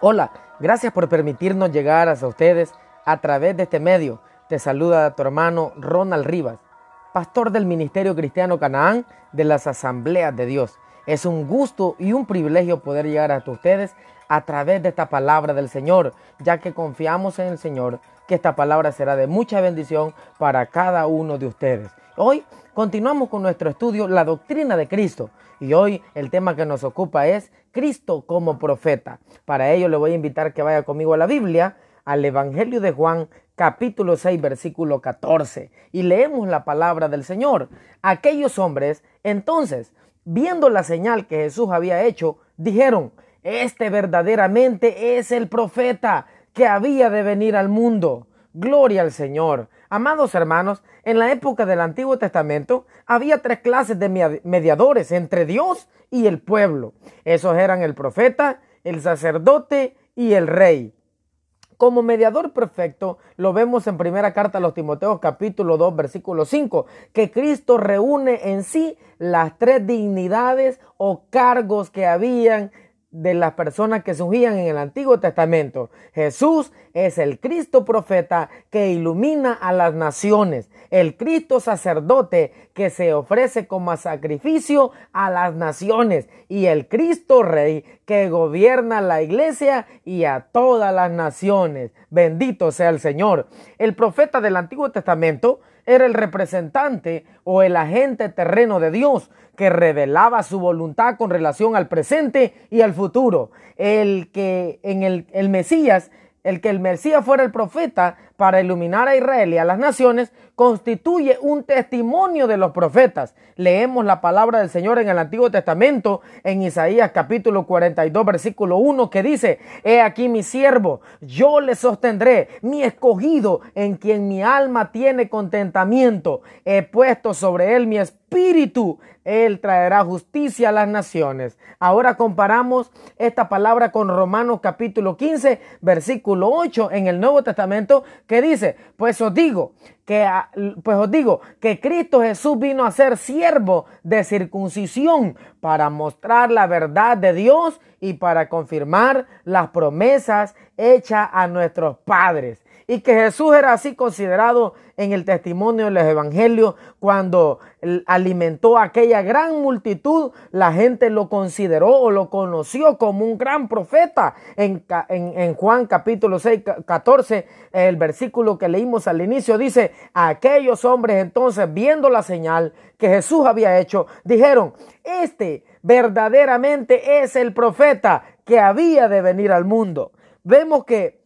Hola, gracias por permitirnos llegar hasta ustedes a través de este medio. Te saluda tu hermano Ronald Rivas, pastor del Ministerio Cristiano Canaán de las Asambleas de Dios. Es un gusto y un privilegio poder llegar hasta ustedes a través de esta palabra del Señor, ya que confiamos en el Señor que esta palabra será de mucha bendición para cada uno de ustedes. Hoy continuamos con nuestro estudio La doctrina de Cristo y hoy el tema que nos ocupa es Cristo como profeta. Para ello le voy a invitar que vaya conmigo a la Biblia, al Evangelio de Juan capítulo 6 versículo 14 y leemos la palabra del Señor. Aquellos hombres entonces, viendo la señal que Jesús había hecho, dijeron, este verdaderamente es el profeta que había de venir al mundo. Gloria al Señor. Amados hermanos, en la época del Antiguo Testamento había tres clases de mediadores entre Dios y el pueblo. Esos eran el profeta, el sacerdote y el rey. Como mediador perfecto, lo vemos en primera carta a los Timoteos capítulo 2 versículo 5, que Cristo reúne en sí las tres dignidades o cargos que habían de las personas que surgían en el Antiguo Testamento. Jesús es el Cristo profeta que ilumina a las naciones, el Cristo sacerdote que se ofrece como sacrificio a las naciones y el Cristo rey que gobierna la iglesia y a todas las naciones. Bendito sea el Señor. El profeta del Antiguo Testamento era el representante o el agente terreno de Dios que revelaba su voluntad con relación al presente y al futuro. El que en el, el Mesías el que el Mesías fuera el profeta para iluminar a Israel y a las naciones, constituye un testimonio de los profetas. Leemos la palabra del Señor en el Antiguo Testamento, en Isaías capítulo 42, versículo 1, que dice, He aquí mi siervo, yo le sostendré, mi escogido, en quien mi alma tiene contentamiento. He puesto sobre él mi espíritu, él traerá justicia a las naciones. Ahora comparamos esta palabra con Romanos capítulo 15, versículo 8 en el Nuevo Testamento, que dice, pues os digo que, pues os digo que Cristo Jesús vino a ser siervo de circuncisión para mostrar la verdad de Dios y para confirmar las promesas hechas a nuestros padres y que Jesús era así considerado en el testimonio de los evangelios cuando alimentó aquella gran multitud, la gente lo consideró o lo conoció como un gran profeta. En, en, Juan capítulo 6, 14, el versículo que leímos al inicio dice, aquellos hombres entonces viendo la señal que Jesús había hecho, dijeron, este verdaderamente es el profeta que había de venir al mundo. Vemos que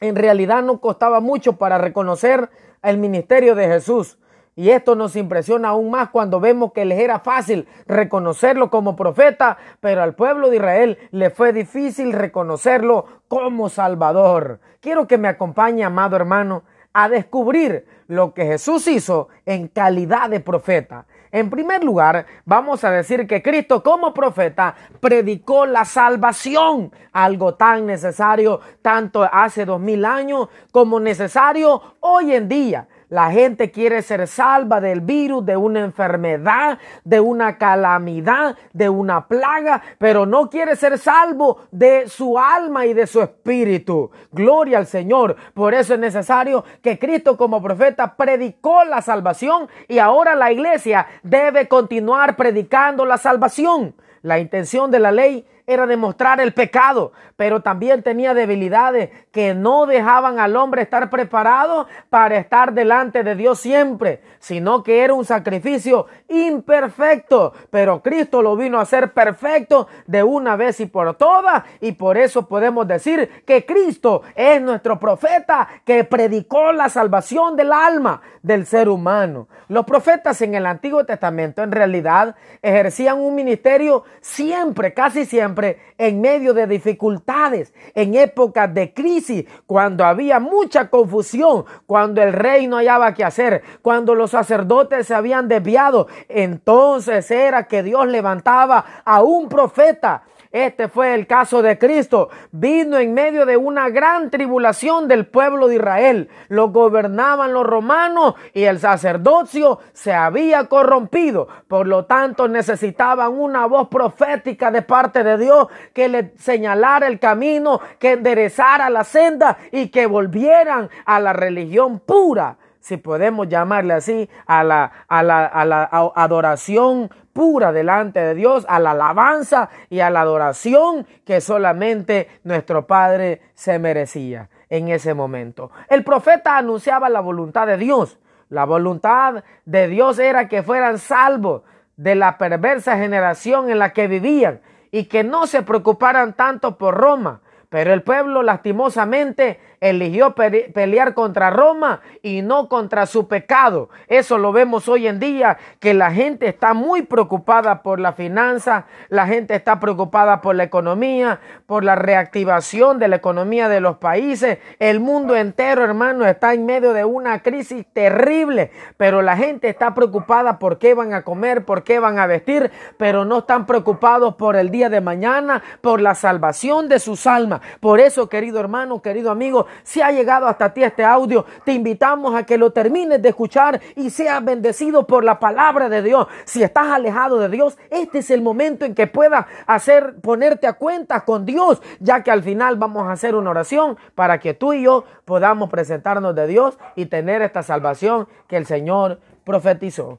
en realidad no costaba mucho para reconocer el ministerio de Jesús. Y esto nos impresiona aún más cuando vemos que les era fácil reconocerlo como profeta, pero al pueblo de Israel le fue difícil reconocerlo como Salvador. Quiero que me acompañe, amado hermano, a descubrir lo que Jesús hizo en calidad de profeta. En primer lugar, vamos a decir que Cristo como profeta predicó la salvación, algo tan necesario tanto hace dos mil años como necesario hoy en día. La gente quiere ser salva del virus, de una enfermedad, de una calamidad, de una plaga, pero no quiere ser salvo de su alma y de su espíritu. Gloria al Señor. Por eso es necesario que Cristo como profeta predicó la salvación y ahora la iglesia debe continuar predicando la salvación. La intención de la ley era demostrar el pecado, pero también tenía debilidades que no dejaban al hombre estar preparado para estar delante de Dios siempre, sino que era un sacrificio imperfecto, pero Cristo lo vino a hacer perfecto de una vez y por todas, y por eso podemos decir que Cristo es nuestro profeta que predicó la salvación del alma del ser humano. Los profetas en el Antiguo Testamento en realidad ejercían un ministerio siempre, casi siempre, en medio de dificultades, en épocas de crisis, cuando había mucha confusión, cuando el rey no hallaba qué hacer, cuando los sacerdotes se habían desviado, entonces era que Dios levantaba a un profeta Este fue el caso de Cristo. Vino en medio de una gran tribulación del pueblo de Israel. Lo gobernaban los romanos y el sacerdocio se había corrompido. Por lo tanto, necesitaban una voz profética de parte de Dios que le señalara el camino, que enderezara la senda y que volvieran a la religión pura si podemos llamarle así, a la, a la, a la adoración pura delante de Dios, a la alabanza y a la adoración que solamente nuestro Padre se merecía en ese momento. El profeta anunciaba la voluntad de Dios. La voluntad de Dios era que fueran salvos de la perversa generación en la que vivían y que no se preocuparan tanto por Roma. Pero el pueblo lastimosamente eligió pelear contra Roma y no contra su pecado. Eso lo vemos hoy en día, que la gente está muy preocupada por la finanza, la gente está preocupada por la economía, por la reactivación de la economía de los países. El mundo entero, hermano, está en medio de una crisis terrible, pero la gente está preocupada por qué van a comer, por qué van a vestir, pero no están preocupados por el día de mañana, por la salvación de sus almas. Por eso, querido hermano, querido amigo, si ha llegado hasta ti este audio, te invitamos a que lo termines de escuchar y seas bendecido por la palabra de Dios. Si estás alejado de Dios, este es el momento en que puedas hacer, ponerte a cuenta con Dios, ya que al final vamos a hacer una oración para que tú y yo podamos presentarnos de Dios y tener esta salvación que el Señor profetizó.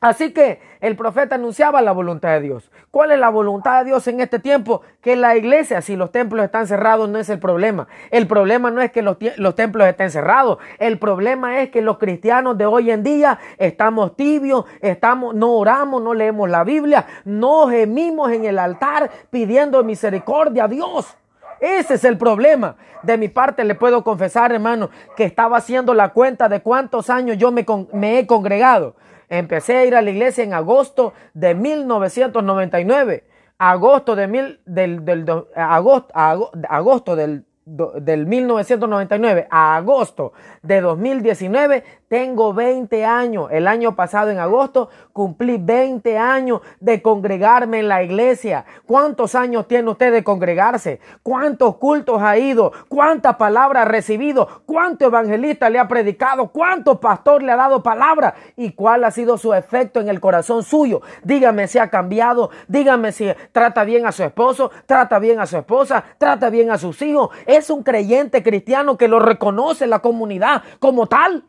Así que el profeta anunciaba la voluntad de Dios. ¿Cuál es la voluntad de Dios en este tiempo? Que la iglesia, si los templos están cerrados, no es el problema. El problema no es que los, templos estén cerrados. El problema es que los cristianos de hoy en día estamos tibios, estamos, no oramos, no leemos la Biblia, no gemimos en el altar pidiendo misericordia a Dios. Ese es el problema. De mi parte le puedo confesar, hermano, que estaba haciendo la cuenta de cuántos años yo me, me he congregado. Empecé a ir a la iglesia en agosto de 1999. Agosto de mil, del, del, agosto, agosto del del 1999 a agosto de 2019 tengo 20 años. El año pasado en agosto cumplí 20 años de congregarme en la iglesia. ¿Cuántos años tiene usted de congregarse? ¿Cuántos cultos ha ido? ¿Cuántas palabras ha recibido? ¿Cuánto evangelista le ha predicado? ¿Cuánto pastor le ha dado palabra? ¿Y cuál ha sido su efecto en el corazón suyo? Dígame si ha cambiado. Dígame si trata bien a su esposo, trata bien a su esposa, trata bien a sus hijos es un creyente cristiano que lo reconoce la comunidad como tal.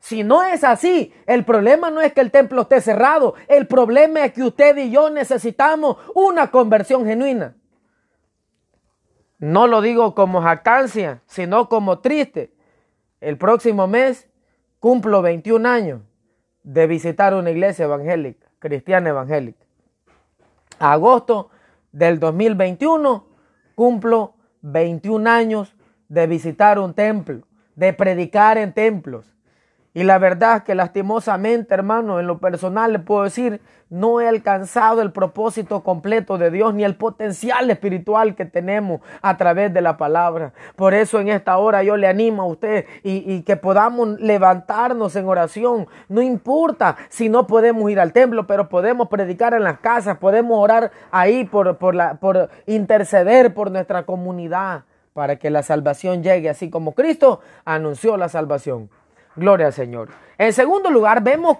Si no es así, el problema no es que el templo esté cerrado, el problema es que usted y yo necesitamos una conversión genuina. No lo digo como jactancia, sino como triste. El próximo mes cumplo 21 años de visitar una iglesia evangélica, cristiana evangélica. agosto del 2021 cumplo 21 años de visitar un templo, de predicar en templos. Y la verdad que lastimosamente, hermano, en lo personal le puedo decir, no he alcanzado el propósito completo de Dios ni el potencial espiritual que tenemos a través de la palabra. Por eso en esta hora yo le animo a usted y, que podamos levantarnos en oración. No importa si no podemos ir al templo, pero podemos predicar en las casas, podemos orar ahí por, por, la, por interceder por nuestra comunidad para que la salvación llegue así como Cristo anunció la salvación. Gloria al Señor. En segundo lugar, vemos,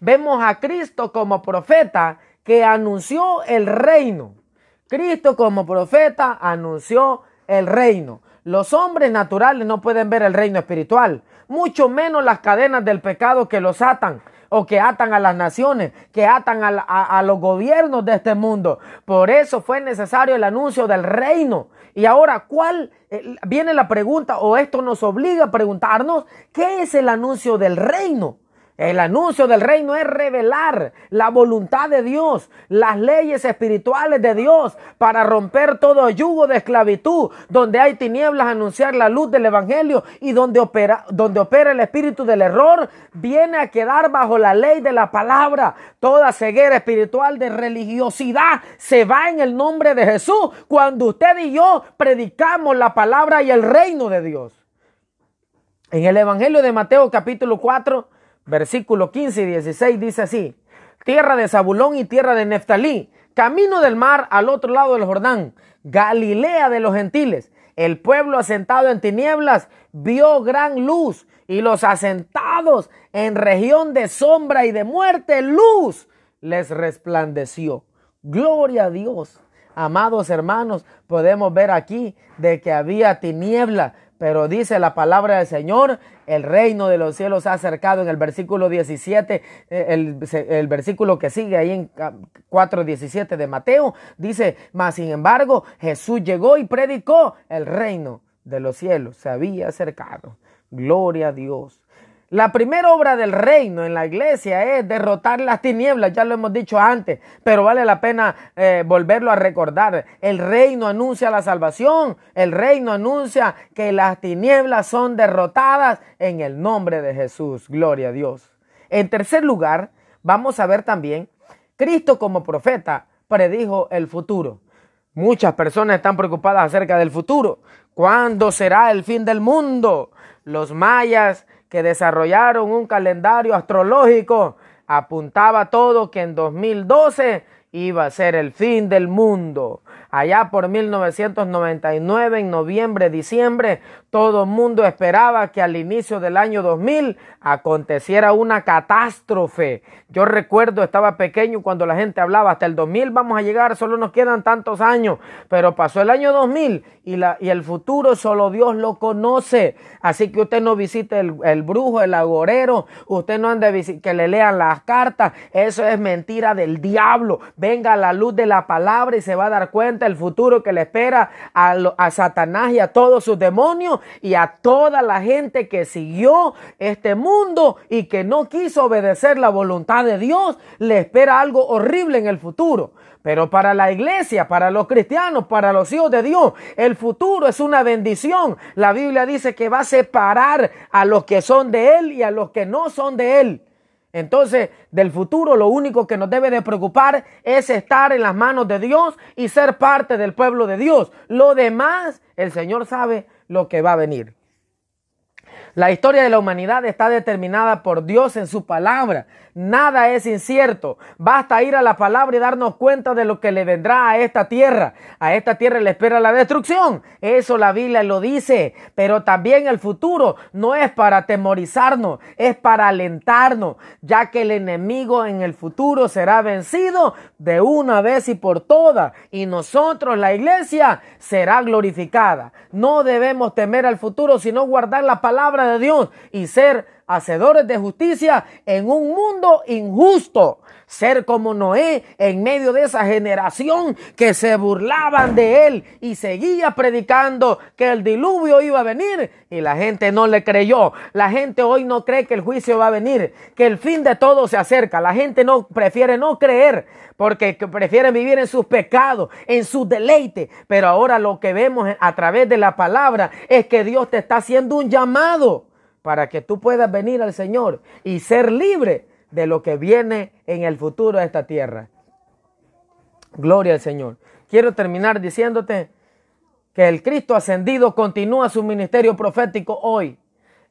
vemos a Cristo como profeta que anunció el reino. Cristo como profeta anunció el reino. Los hombres naturales no pueden ver el reino espiritual, mucho menos las cadenas del pecado que los atan o que atan a las naciones, que atan a, a, los gobiernos de este mundo. Por eso fue necesario el anuncio del reino. Y ahora, ¿cuál eh, viene la pregunta o esto nos obliga a preguntarnos qué es el anuncio del reino? El anuncio del reino es revelar la voluntad de Dios, las leyes espirituales de Dios para romper todo yugo de esclavitud. Donde hay tinieblas, anunciar la luz del Evangelio y donde opera, donde opera el espíritu del error, viene a quedar bajo la ley de la palabra. Toda ceguera espiritual de religiosidad se va en el nombre de Jesús cuando usted y yo predicamos la palabra y el reino de Dios. En el Evangelio de Mateo capítulo 4, versículo 15 y 16 dice así, tierra de Zabulón y tierra de Neftalí, camino del mar al otro lado del Jordán, Galilea de los gentiles. El pueblo asentado en tinieblas vio gran luz y los asentados en región de sombra y de muerte, luz les resplandeció. Gloria a Dios. Amados hermanos, podemos ver aquí de que había tiniebla, pero dice la palabra del Señor, el reino de los cielos ha acercado en el versículo 17, eh, el, el versículo que sigue ahí en 4.17 de Mateo, dice, mas sin embargo Jesús llegó y predicó el reino de los cielos, se había acercado. Gloria a Dios. La primera obra del reino en la iglesia es derrotar las tinieblas, ya lo hemos dicho antes, pero vale la pena eh, volverlo a recordar. El reino anuncia la salvación, el reino anuncia que las tinieblas son derrotadas en el nombre de Jesús. Gloria a Dios. En tercer lugar, vamos a ver también, Cristo como profeta predijo el futuro. Muchas personas están preocupadas acerca del futuro. ¿Cuándo será el fin del mundo? Los mayas que desarrollaron un calendario astrológico, apuntaba todo que en 2012 iba a ser el fin del mundo. Allá por 1999, en noviembre, diciembre, todo el mundo esperaba que al inicio del año 2000 aconteciera una catástrofe. Yo recuerdo, estaba pequeño cuando la gente hablaba, hasta el 2000 vamos a llegar, solo nos quedan tantos años, pero pasó el año 2000 y, la, y el futuro solo Dios lo conoce. Así que usted no visite el, brujo, el agorero, usted no ande que le lean las cartas, eso es mentira del diablo. Venga a la luz de la palabra y se va a dar cuenta el futuro que le espera a, a Satanás y a todos sus demonios y a toda la gente que siguió este mundo y que no quiso obedecer la voluntad de Dios, le espera algo horrible en el futuro. Pero para la iglesia, para los cristianos, para los hijos de Dios, el futuro es una bendición. La Biblia dice que va a separar a los que son de Él y a los que no son de Él. Entonces, del futuro lo único que nos debe de preocupar es estar en las manos de Dios y ser parte del pueblo de Dios. Lo demás, el Señor sabe lo que va a venir. La historia de la humanidad está determinada por Dios en su palabra. Nada es incierto. Basta ir a la palabra y darnos cuenta de lo que le vendrá a esta tierra. A esta tierra le espera la destrucción. Eso la Biblia lo dice. Pero también el futuro no es para atemorizarnos, es para alentarnos, ya que el enemigo en el futuro será vencido de una vez y por todas. Y nosotros, la iglesia, será glorificada. No debemos temer al futuro, sino guardar la palabra de Dios y ser hacedores de justicia en un mundo injusto. Ser como Noé en medio de esa generación que se burlaban de él y seguía predicando que el diluvio iba a venir y la gente no le creyó. La gente hoy no cree que el juicio va a venir, que el fin de todo se acerca. La gente no prefiere no creer porque prefieren vivir en sus pecados, en su deleite. Pero ahora lo que vemos a través de la palabra es que Dios te está haciendo un llamado para que tú puedas venir al Señor y ser libre de lo que viene en el futuro de esta tierra. Gloria al Señor. Quiero terminar diciéndote que el Cristo ascendido continúa su ministerio profético hoy,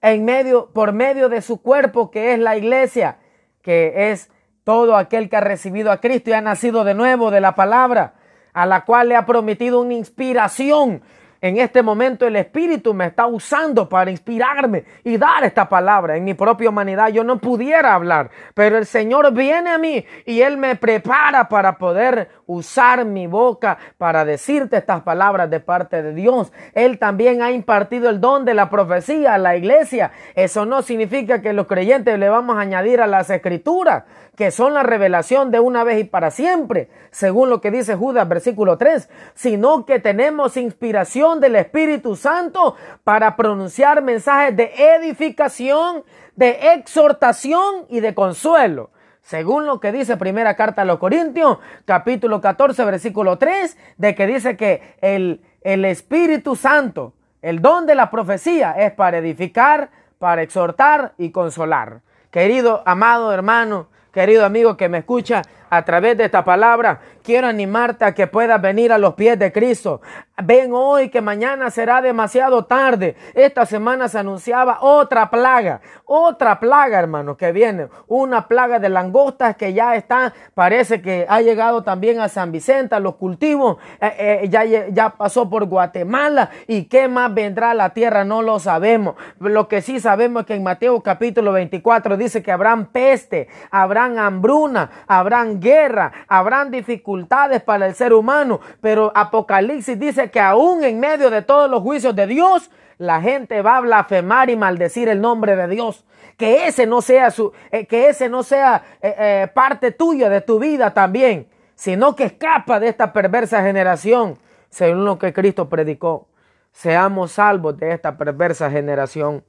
en medio, por medio de su cuerpo que es la iglesia, que es todo aquel que ha recibido a Cristo y ha nacido de nuevo de la palabra, a la cual le ha prometido una inspiración en este momento el Espíritu me está usando para inspirarme y dar esta palabra. En mi propia humanidad yo no pudiera hablar, pero el Señor viene a mí y Él me prepara para poder usar mi boca para decirte estas palabras de parte de Dios. Él también ha impartido el don de la profecía a la iglesia. Eso no significa que los creyentes le vamos a añadir a las escrituras, que son la revelación de una vez y para siempre, según lo que dice Judas versículo 3, sino que tenemos inspiración del Espíritu Santo para pronunciar mensajes de edificación, de exhortación y de consuelo. Según lo que dice primera carta a los Corintios, capítulo 14, versículo 3, de que dice que el, el Espíritu Santo, el don de la profecía es para edificar, para exhortar y consolar. Querido, amado hermano, querido amigo que me escucha, a través de esta palabra, quiero animarte a que puedas venir a los pies de Cristo. Ven hoy que mañana será demasiado tarde. Esta semana se anunciaba otra plaga, otra plaga, hermano, que viene. Una plaga de langostas que ya está, parece que ha llegado también a San Vicente, a los cultivos, eh, eh, ya, ya pasó por Guatemala. ¿Y qué más vendrá a la tierra? No lo sabemos. Lo que sí sabemos es que en Mateo capítulo 24 dice que habrán peste, habrán hambruna, habrán guerra, habrán dificultades para el ser humano. Pero Apocalipsis dice que aún en medio de todos los juicios de Dios, la gente va a blasfemar y maldecir el nombre de Dios. Que ese no sea su, eh, que ese no sea eh, eh, parte tuya de tu vida también, sino que escapa de esta perversa generación, según lo que Cristo predicó. Seamos salvos de esta perversa generación.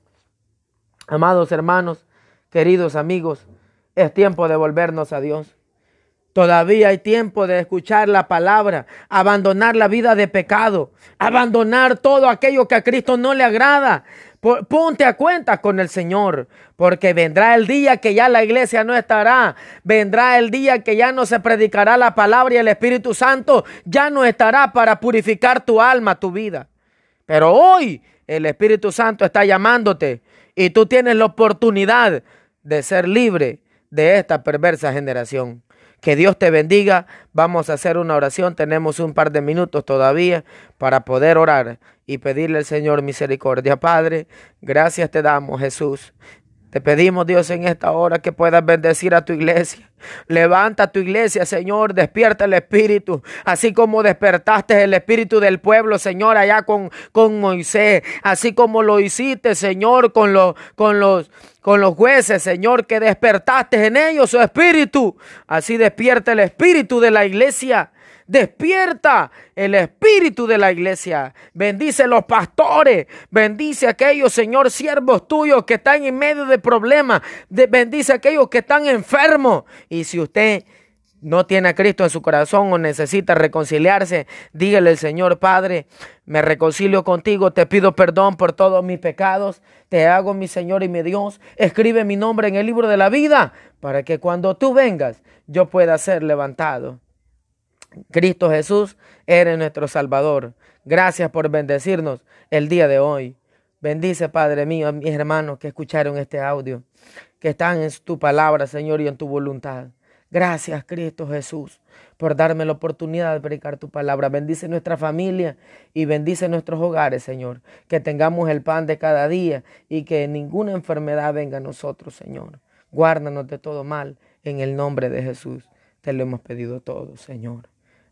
Amados hermanos, queridos amigos, es tiempo de volvernos a Dios. Todavía hay tiempo de escuchar la palabra, abandonar la vida de pecado, abandonar todo aquello que a Cristo no le agrada. Ponte a cuenta con el Señor, porque vendrá el día que ya la iglesia no estará, vendrá el día que ya no se predicará la palabra y el Espíritu Santo ya no estará para purificar tu alma, tu vida. Pero hoy el Espíritu Santo está llamándote y tú tienes la oportunidad de ser libre de esta perversa generación. Que Dios te bendiga. Vamos a hacer una oración. Tenemos un par de minutos todavía para poder orar y pedirle al Señor misericordia. Padre, gracias te damos, Jesús. Te pedimos, Dios, en esta hora que puedas bendecir a tu iglesia. Levanta tu iglesia, Señor, despierta el espíritu, así como despertaste el espíritu del pueblo, Señor, allá con, con Moisés, así como lo hiciste, Señor, con con los, con los jueces, Señor, que despertaste en ellos su espíritu. Así despierta el espíritu de la iglesia. Despierta el espíritu de la iglesia. Bendice los pastores. Bendice a aquellos, Señor, siervos tuyos que están en medio de problemas. bendice a aquellos que están enfermos. Y si usted no tiene a Cristo en su corazón o necesita reconciliarse, dígale al Señor, Padre, me reconcilio contigo, te pido perdón por todos mis pecados, te hago mi Señor y mi Dios, escribe mi nombre en el libro de la vida, para que cuando tú vengas yo pueda ser levantado. Cristo Jesús, eres nuestro Salvador. Gracias por bendecirnos el día de hoy. Bendice, Padre mío, a mis hermanos que escucharon este audio, que están en tu palabra, Señor, y en tu voluntad. Gracias, Cristo Jesús, por darme la oportunidad de predicar tu palabra. Bendice nuestra familia y bendice nuestros hogares, Señor. Que tengamos el pan de cada día y que ninguna enfermedad venga a nosotros, Señor. Guárdanos de todo mal en el nombre de Jesús. Te lo hemos pedido todo, Señor.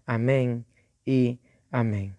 Amém e Amém.